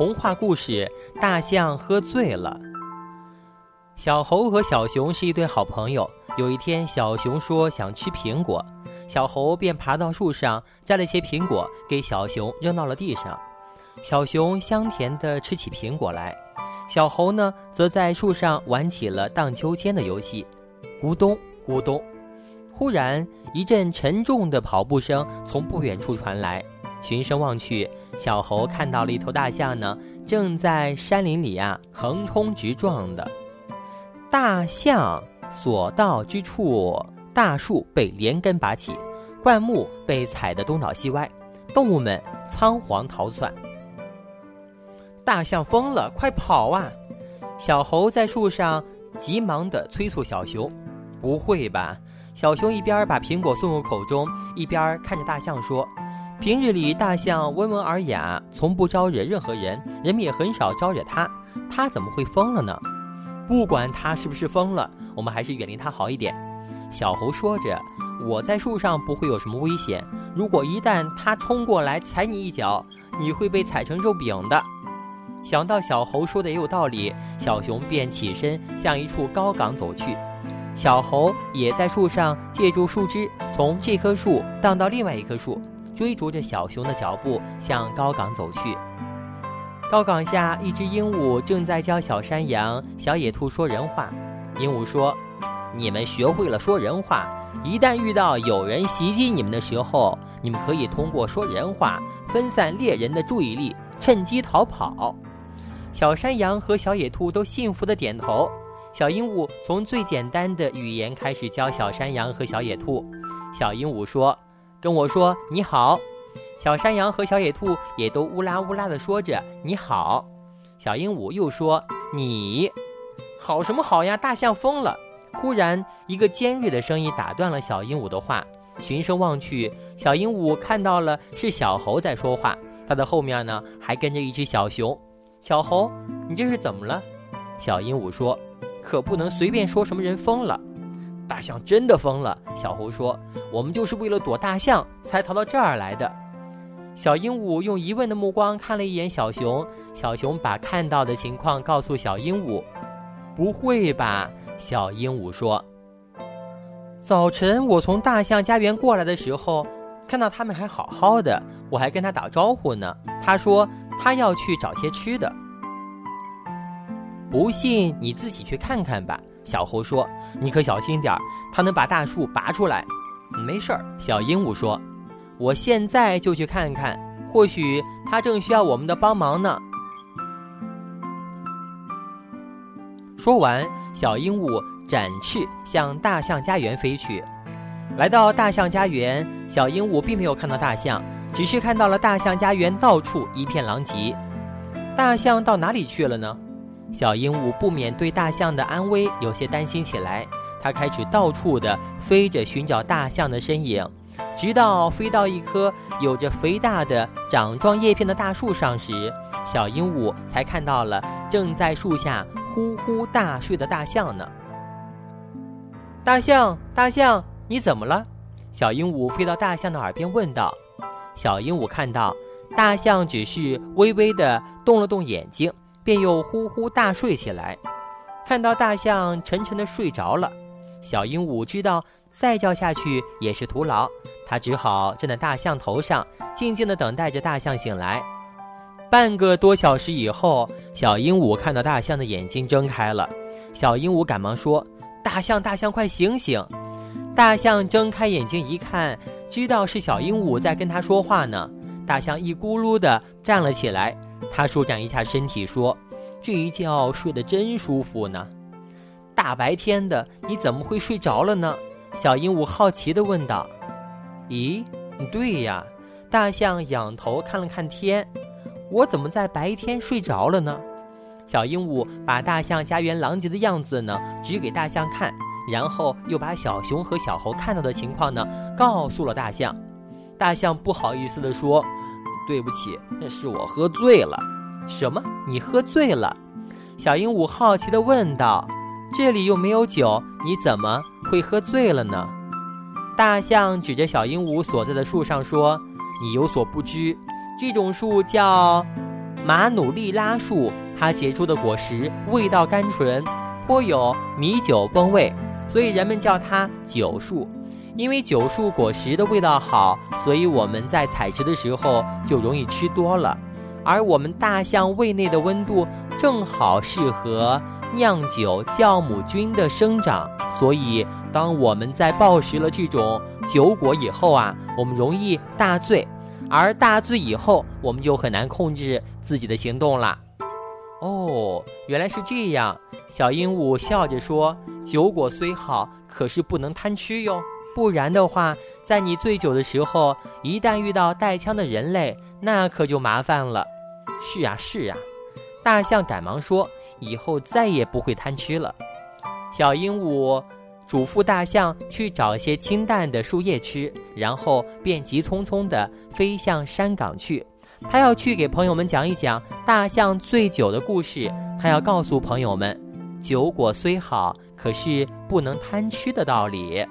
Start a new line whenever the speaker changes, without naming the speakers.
童话故事《大象喝醉了》。小猴和小熊是一对好朋友。有一天，小熊说想吃苹果，小猴便爬到树上摘了些苹果给小熊扔到了地上。小熊香甜地吃起苹果来，小猴呢则在树上玩起了荡秋千的游戏。咕咚咕咚，忽然一阵沉重的跑步声从不远处传来。循声望去，小猴看到了一头大象呢，正在山林里啊横冲直撞的。大象所到之处，大树被连根拔起，灌木被踩得东倒西歪，动物们仓皇逃窜。大象疯了，快跑啊！小猴在树上急忙地催促小熊。不会吧？小熊一边把苹果送入口中，一边看着大象说。平日里，大象温文尔雅，从不招惹任何人，人们也很少招惹它。它怎么会疯了呢？不管它是不是疯了，我们还是远离它好一点。小猴说着：“我在树上不会有什么危险。如果一旦它冲过来踩你一脚，你会被踩成肉饼的。”想到小猴说的也有道理，小熊便起身向一处高岗走去。小猴也在树上借助树枝，从这棵树荡到另外一棵树。追逐着小熊的脚步向高岗走去。高岗下，一只鹦鹉正在教小山羊、小野兔说人话。鹦鹉说：“你们学会了说人话，一旦遇到有人袭击你们的时候，你们可以通过说人话分散猎人的注意力，趁机逃跑。”小山羊和小野兔都幸福的点头。小鹦鹉从最简单的语言开始教小山羊和小野兔。小鹦鹉说。跟我说你好，小山羊和小野兔也都乌拉乌拉的说着你好。小鹦鹉又说你好什么好呀？大象疯了！忽然，一个尖锐的声音打断了小鹦鹉的话。循声望去，小鹦鹉看到了是小猴在说话，它的后面呢还跟着一只小熊。小猴，你这是怎么了？小鹦鹉说：“可不能随便说什么人疯了。”大象真的疯了，小猴说：“我们就是为了躲大象才逃到这儿来的。”小鹦鹉用疑问的目光看了一眼小熊，小熊把看到的情况告诉小鹦鹉。“不会吧？”小鹦鹉说。“早晨我从大象家园过来的时候，看到他们还好好的，我还跟他打招呼呢。他说他要去找些吃的。不信你自己去看看吧。”小猴说：“你可小心点儿，它能把大树拔出来。”“没事儿。”小鹦鹉说：“我现在就去看看，或许它正需要我们的帮忙呢。”说完，小鹦鹉展翅向大象家园飞去。来到大象家园，小鹦鹉并没有看到大象，只是看到了大象家园到处一片狼藉。大象到哪里去了呢？小鹦鹉不免对大象的安危有些担心起来，它开始到处的飞着寻找大象的身影，直到飞到一棵有着肥大的掌状叶片的大树上时，小鹦鹉才看到了正在树下呼呼大睡的大象呢。大象，大象，你怎么了？小鹦鹉飞到大象的耳边问道。小鹦鹉看到大象只是微微的动了动眼睛。便又呼呼大睡起来，看到大象沉沉的睡着了，小鹦鹉知道再叫下去也是徒劳，它只好站在大象头上，静静的等待着大象醒来。半个多小时以后，小鹦鹉看到大象的眼睛睁开了，小鹦鹉赶忙说：“大象，大象，快醒醒！”大象睁开眼睛一看，知道是小鹦鹉在跟它说话呢，大象一咕噜的站了起来。它舒展一下身体，说：“这一觉睡得真舒服呢。大白天的，你怎么会睡着了呢？”小鹦鹉好奇地问道。“咦，对呀。”大象仰头看了看天，“我怎么在白天睡着了呢？”小鹦鹉把大象家园狼藉的样子呢指给大象看，然后又把小熊和小猴看到的情况呢告诉了大象。大象不好意思地说。对不起，是我喝醉了。什么？你喝醉了？小鹦鹉好奇地问道。这里又没有酒，你怎么会喝醉了呢？大象指着小鹦鹉所在的树上说：“你有所不知，这种树叫马努利拉树，它结出的果实味道甘醇，颇有米酒风味，所以人们叫它酒树。因为酒树果实的味道好，所以我们在采食的时候就容易吃多了。而我们大象胃内的温度正好适合酿酒酵母菌的生长，所以当我们在暴食了这种酒果以后啊，我们容易大醉，而大醉以后，我们就很难控制自己的行动了。哦，原来是这样。小鹦鹉笑着说：“酒果虽好，可是不能贪吃哟。”不然的话，在你醉酒的时候，一旦遇到带枪的人类，那可就麻烦了。是啊，是啊，大象赶忙说：“以后再也不会贪吃了。”小鹦鹉嘱咐大象去找些清淡的树叶吃，然后便急匆匆地飞向山岗去。他要去给朋友们讲一讲大象醉酒的故事。他要告诉朋友们，酒果虽好，可是不能贪吃的道理。